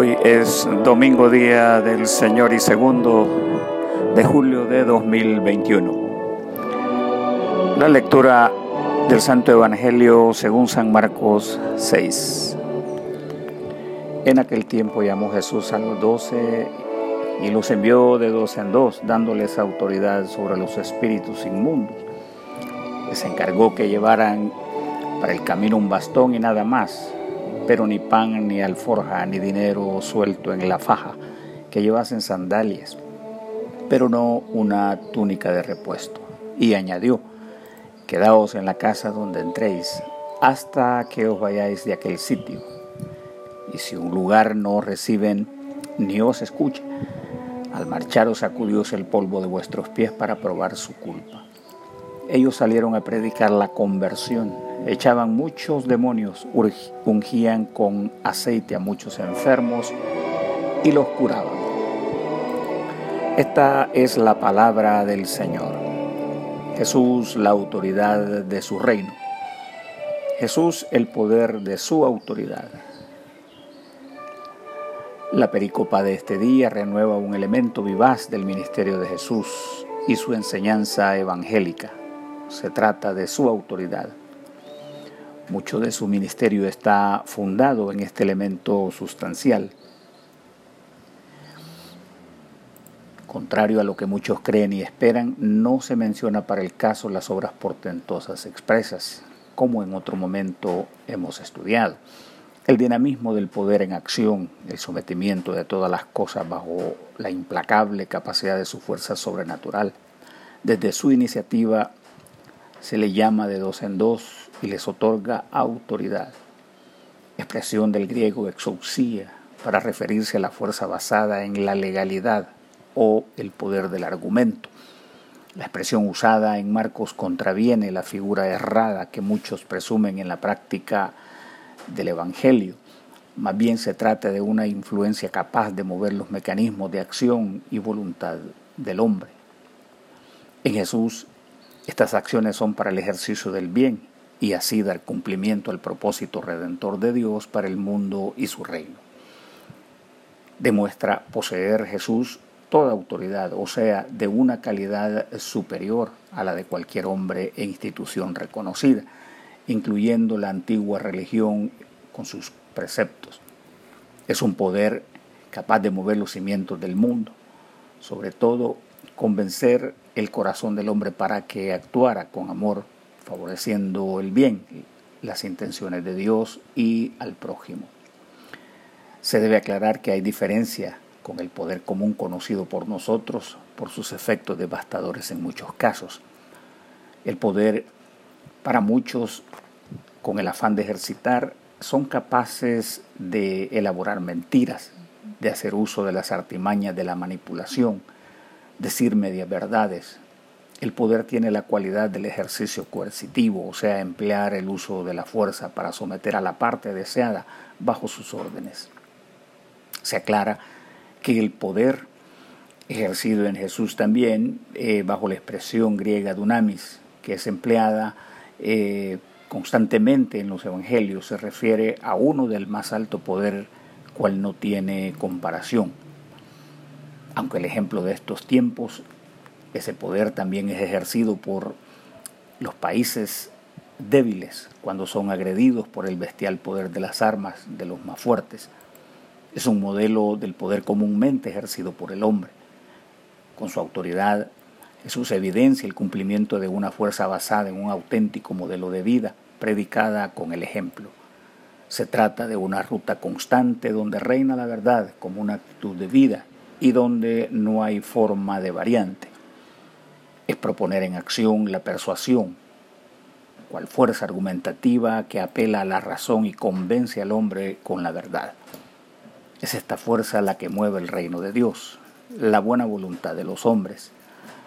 Hoy es domingo día del Señor y segundo de julio de 2021. La lectura del Santo Evangelio según San Marcos 6. En aquel tiempo llamó Jesús a los doce y los envió de dos en dos, dándoles autoridad sobre los espíritus inmundos. Les encargó que llevaran para el camino un bastón y nada más pero ni pan, ni alforja, ni dinero suelto en la faja, que llevasen sandalias, pero no una túnica de repuesto. Y añadió, quedaos en la casa donde entréis, hasta que os vayáis de aquel sitio. Y si un lugar no os reciben, ni os escucha, al marcharos sacudíos el polvo de vuestros pies para probar su culpa. Ellos salieron a predicar la conversión echaban muchos demonios, ungían con aceite a muchos enfermos y los curaban. Esta es la palabra del Señor. Jesús la autoridad de su reino. Jesús el poder de su autoridad. La pericopa de este día renueva un elemento vivaz del ministerio de Jesús y su enseñanza evangélica. Se trata de su autoridad. Mucho de su ministerio está fundado en este elemento sustancial. Contrario a lo que muchos creen y esperan, no se menciona para el caso las obras portentosas expresas, como en otro momento hemos estudiado. El dinamismo del poder en acción, el sometimiento de todas las cosas bajo la implacable capacidad de su fuerza sobrenatural. Desde su iniciativa se le llama de dos en dos y les otorga autoridad. Expresión del griego exousia para referirse a la fuerza basada en la legalidad o el poder del argumento. La expresión usada en Marcos contraviene la figura errada que muchos presumen en la práctica del Evangelio. Más bien se trata de una influencia capaz de mover los mecanismos de acción y voluntad del hombre. En Jesús, estas acciones son para el ejercicio del bien y así dar cumplimiento al propósito redentor de Dios para el mundo y su reino. Demuestra poseer Jesús toda autoridad, o sea, de una calidad superior a la de cualquier hombre e institución reconocida, incluyendo la antigua religión con sus preceptos. Es un poder capaz de mover los cimientos del mundo, sobre todo convencer el corazón del hombre para que actuara con amor favoreciendo el bien, las intenciones de Dios y al prójimo. Se debe aclarar que hay diferencia con el poder común conocido por nosotros por sus efectos devastadores en muchos casos. El poder para muchos, con el afán de ejercitar, son capaces de elaborar mentiras, de hacer uso de las artimañas de la manipulación, decir medias verdades, el poder tiene la cualidad del ejercicio coercitivo, o sea, emplear el uso de la fuerza para someter a la parte deseada bajo sus órdenes. Se aclara que el poder ejercido en Jesús también, eh, bajo la expresión griega dunamis, que es empleada eh, constantemente en los evangelios, se refiere a uno del más alto poder, cual no tiene comparación. Aunque el ejemplo de estos tiempos ese poder también es ejercido por los países débiles cuando son agredidos por el bestial poder de las armas de los más fuertes. Es un modelo del poder comúnmente ejercido por el hombre. Con su autoridad, Jesús evidencia el cumplimiento de una fuerza basada en un auténtico modelo de vida, predicada con el ejemplo. Se trata de una ruta constante donde reina la verdad como una actitud de vida y donde no hay forma de variante proponer en acción la persuasión, cual fuerza argumentativa que apela a la razón y convence al hombre con la verdad. Es esta fuerza la que mueve el reino de Dios, la buena voluntad de los hombres.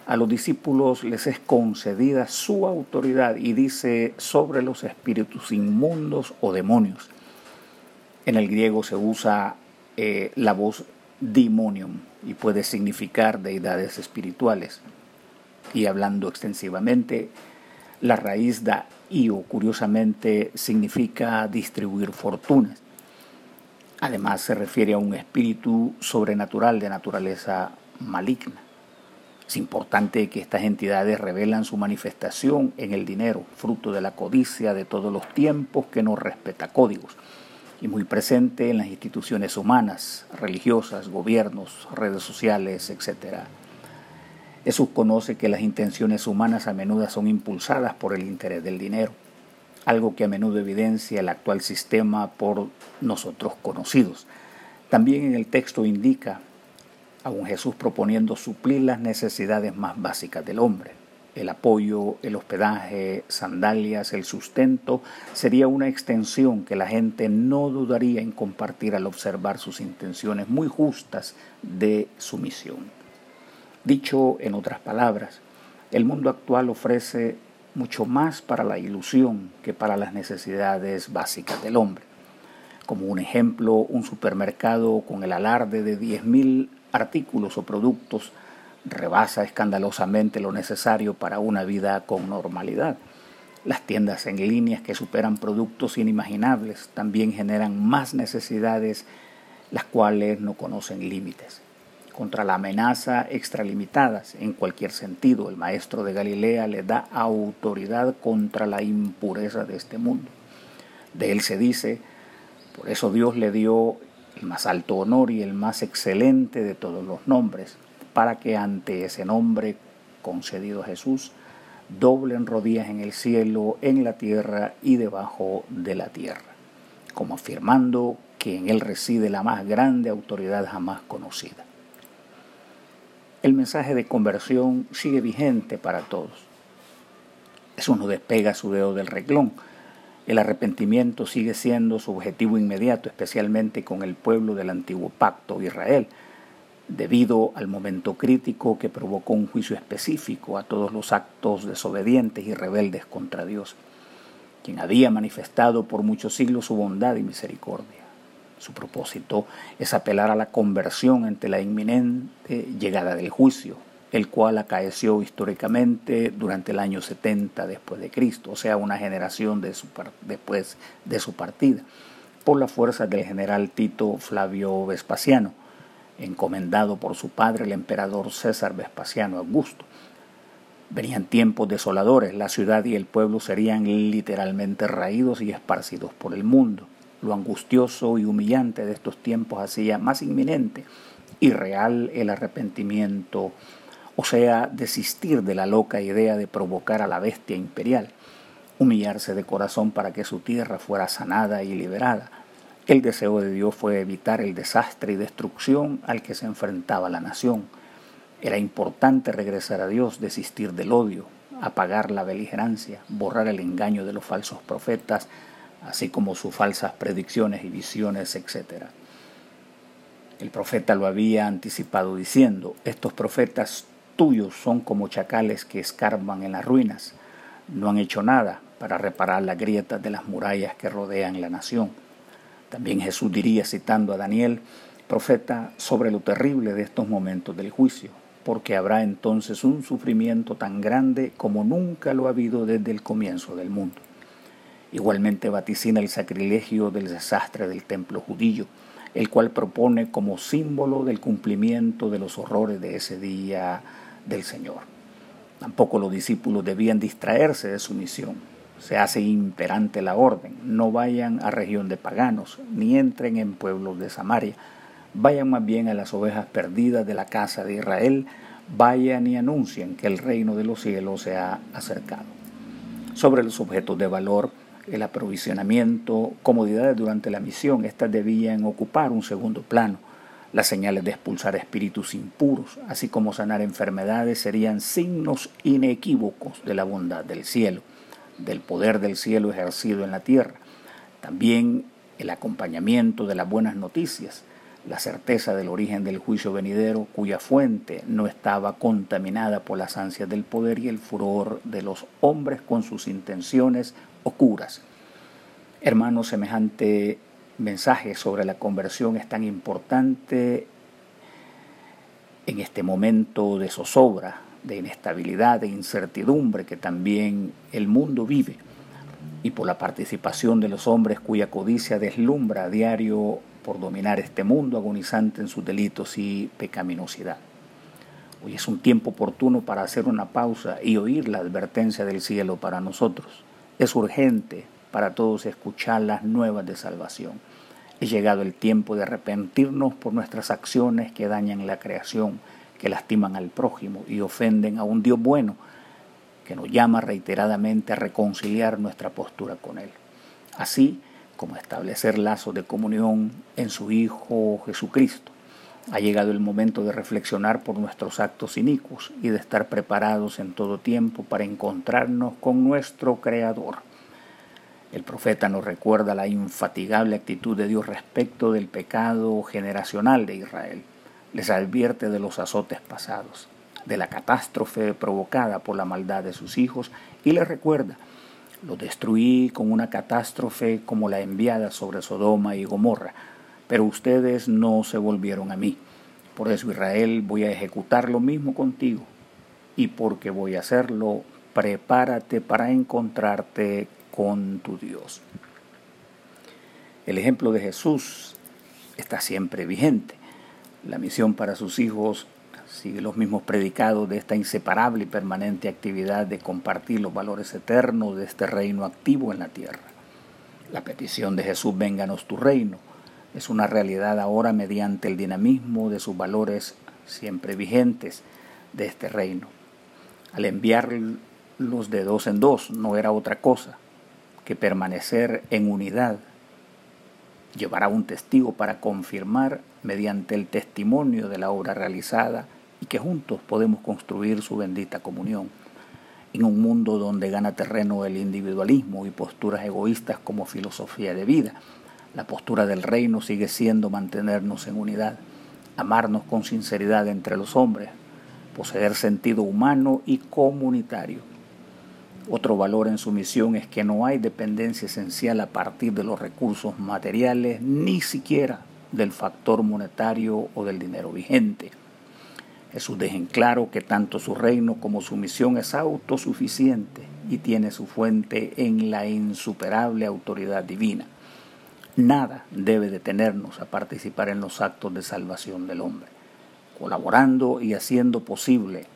A los discípulos les es concedida su autoridad y dice sobre los espíritus inmundos o demonios. En el griego se usa eh, la voz demonium y puede significar deidades espirituales y hablando extensivamente, la raíz da io, curiosamente, significa distribuir fortunas. Además se refiere a un espíritu sobrenatural de naturaleza maligna. Es importante que estas entidades revelan su manifestación en el dinero, fruto de la codicia de todos los tiempos que no respeta códigos, y muy presente en las instituciones humanas, religiosas, gobiernos, redes sociales, etc. Jesús conoce que las intenciones humanas a menudo son impulsadas por el interés del dinero, algo que a menudo evidencia el actual sistema por nosotros conocidos. También en el texto indica aún Jesús proponiendo suplir las necesidades más básicas del hombre. El apoyo, el hospedaje, sandalias, el sustento sería una extensión que la gente no dudaría en compartir al observar sus intenciones muy justas de sumisión. Dicho en otras palabras, el mundo actual ofrece mucho más para la ilusión que para las necesidades básicas del hombre. Como un ejemplo, un supermercado con el alarde de 10.000 artículos o productos rebasa escandalosamente lo necesario para una vida con normalidad. Las tiendas en líneas que superan productos inimaginables también generan más necesidades, las cuales no conocen límites. Contra la amenaza extralimitadas, en cualquier sentido, el maestro de Galilea le da autoridad contra la impureza de este mundo. De él se dice, por eso Dios le dio el más alto honor y el más excelente de todos los nombres, para que ante ese nombre concedido a Jesús, doblen rodillas en el cielo, en la tierra y debajo de la tierra, como afirmando que en él reside la más grande autoridad jamás conocida. El mensaje de conversión sigue vigente para todos. Eso no despega su dedo del reglón, el arrepentimiento sigue siendo su objetivo inmediato, especialmente con el pueblo del antiguo pacto Israel, debido al momento crítico que provocó un juicio específico a todos los actos desobedientes y rebeldes contra Dios, quien había manifestado por muchos siglos su bondad y misericordia. Su propósito es apelar a la conversión ante la inminente llegada del juicio, el cual acaeció históricamente durante el año 70 después de Cristo, o sea, una generación después de su partida, por la fuerza del general Tito Flavio Vespasiano, encomendado por su padre el emperador César Vespasiano Augusto. Venían tiempos desoladores, la ciudad y el pueblo serían literalmente raídos y esparcidos por el mundo. Lo angustioso y humillante de estos tiempos hacía más inminente y real el arrepentimiento o sea, desistir de la loca idea de provocar a la bestia imperial, humillarse de corazón para que su tierra fuera sanada y liberada. El deseo de Dios fue evitar el desastre y destrucción al que se enfrentaba la nación. Era importante regresar a Dios, desistir del odio, apagar la beligerancia, borrar el engaño de los falsos profetas, así como sus falsas predicciones y visiones, etc. El profeta lo había anticipado diciendo, estos profetas tuyos son como chacales que escarban en las ruinas. No han hecho nada para reparar las grietas de las murallas que rodean la nación. También Jesús diría, citando a Daniel, profeta, sobre lo terrible de estos momentos del juicio, porque habrá entonces un sufrimiento tan grande como nunca lo ha habido desde el comienzo del mundo. Igualmente vaticina el sacrilegio del desastre del templo judío, el cual propone como símbolo del cumplimiento de los horrores de ese día del Señor. Tampoco los discípulos debían distraerse de su misión. Se hace imperante la orden. No vayan a región de paganos, ni entren en pueblos de Samaria. Vayan más bien a las ovejas perdidas de la casa de Israel. Vayan y anuncien que el reino de los cielos se ha acercado. Sobre los objetos de valor, el aprovisionamiento, comodidades durante la misión, estas debían ocupar un segundo plano las señales de expulsar espíritus impuros, así como sanar enfermedades, serían signos inequívocos de la bondad del cielo, del poder del cielo ejercido en la tierra. También el acompañamiento de las buenas noticias, la certeza del origen del juicio venidero cuya fuente no estaba contaminada por las ansias del poder y el furor de los hombres con sus intenciones oscuras. Hermanos, semejante mensaje sobre la conversión es tan importante en este momento de zozobra, de inestabilidad, de incertidumbre que también el mundo vive, y por la participación de los hombres cuya codicia deslumbra a diario por dominar este mundo agonizante en sus delitos y pecaminosidad. Hoy es un tiempo oportuno para hacer una pausa y oír la advertencia del cielo para nosotros. Es urgente para todos escuchar las nuevas de salvación. Es llegado el tiempo de arrepentirnos por nuestras acciones que dañan la creación, que lastiman al prójimo y ofenden a un Dios bueno que nos llama reiteradamente a reconciliar nuestra postura con Él. Así como establecer lazos de comunión en su Hijo Jesucristo. Ha llegado el momento de reflexionar por nuestros actos inicuos y de estar preparados en todo tiempo para encontrarnos con nuestro Creador. El profeta nos recuerda la infatigable actitud de Dios respecto del pecado generacional de Israel. Les advierte de los azotes pasados, de la catástrofe provocada por la maldad de sus hijos y les recuerda lo destruí con una catástrofe como la enviada sobre Sodoma y Gomorra, pero ustedes no se volvieron a mí. Por eso Israel voy a ejecutar lo mismo contigo. Y porque voy a hacerlo, prepárate para encontrarte con tu Dios. El ejemplo de Jesús está siempre vigente. La misión para sus hijos sigue los mismos predicados de esta inseparable y permanente actividad de compartir los valores eternos de este reino activo en la tierra. La petición de Jesús, vénganos tu reino, es una realidad ahora mediante el dinamismo de sus valores siempre vigentes de este reino. Al enviarlos de dos en dos no era otra cosa que permanecer en unidad, llevar a un testigo para confirmar mediante el testimonio de la obra realizada y que juntos podemos construir su bendita comunión. En un mundo donde gana terreno el individualismo y posturas egoístas como filosofía de vida, la postura del reino sigue siendo mantenernos en unidad, amarnos con sinceridad entre los hombres, poseer sentido humano y comunitario. Otro valor en su misión es que no hay dependencia esencial a partir de los recursos materiales, ni siquiera del factor monetario o del dinero vigente. Jesús deja en claro que tanto su reino como su misión es autosuficiente y tiene su fuente en la insuperable autoridad divina. Nada debe detenernos a participar en los actos de salvación del hombre, colaborando y haciendo posible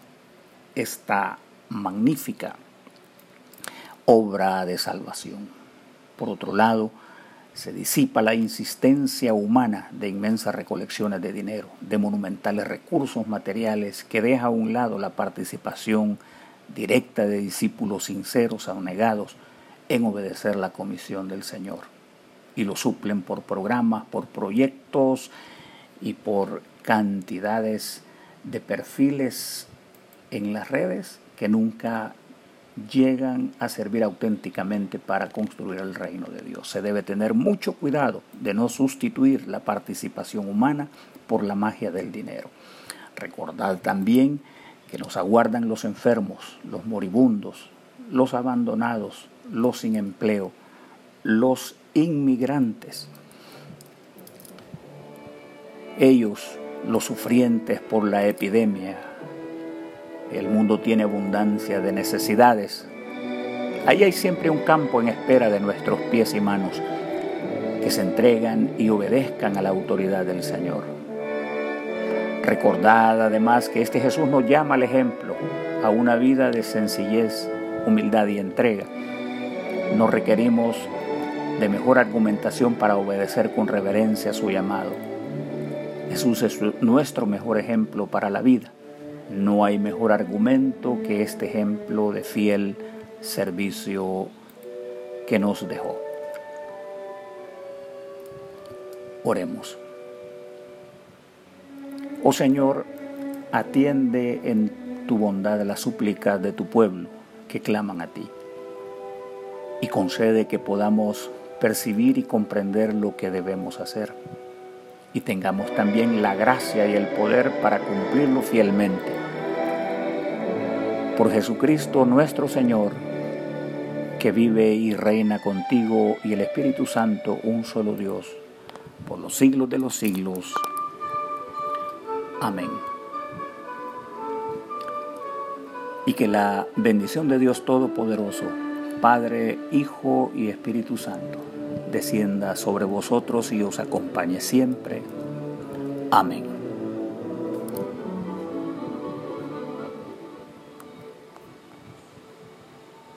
esta magnífica obra de salvación. Por otro lado, se disipa la insistencia humana de inmensas recolecciones de dinero, de monumentales recursos materiales que deja a un lado la participación directa de discípulos sinceros abnegados en obedecer la comisión del Señor. Y lo suplen por programas, por proyectos y por cantidades de perfiles en las redes que nunca llegan a servir auténticamente para construir el reino de Dios. Se debe tener mucho cuidado de no sustituir la participación humana por la magia del dinero. Recordad también que nos aguardan los enfermos, los moribundos, los abandonados, los sin empleo, los inmigrantes. Ellos, los sufrientes por la epidemia, el mundo tiene abundancia de necesidades. Ahí hay siempre un campo en espera de nuestros pies y manos que se entregan y obedezcan a la autoridad del Señor. Recordad además que este Jesús nos llama al ejemplo, a una vida de sencillez, humildad y entrega. No requerimos de mejor argumentación para obedecer con reverencia a su llamado. Jesús es nuestro mejor ejemplo para la vida. No hay mejor argumento que este ejemplo de fiel servicio que nos dejó. Oremos. Oh Señor, atiende en tu bondad las súplicas de tu pueblo que claman a ti y concede que podamos percibir y comprender lo que debemos hacer y tengamos también la gracia y el poder para cumplirlo fielmente. Por Jesucristo nuestro Señor, que vive y reina contigo y el Espíritu Santo, un solo Dios, por los siglos de los siglos. Amén. Y que la bendición de Dios Todopoderoso, Padre, Hijo y Espíritu Santo, descienda sobre vosotros y os acompañe siempre. Amén.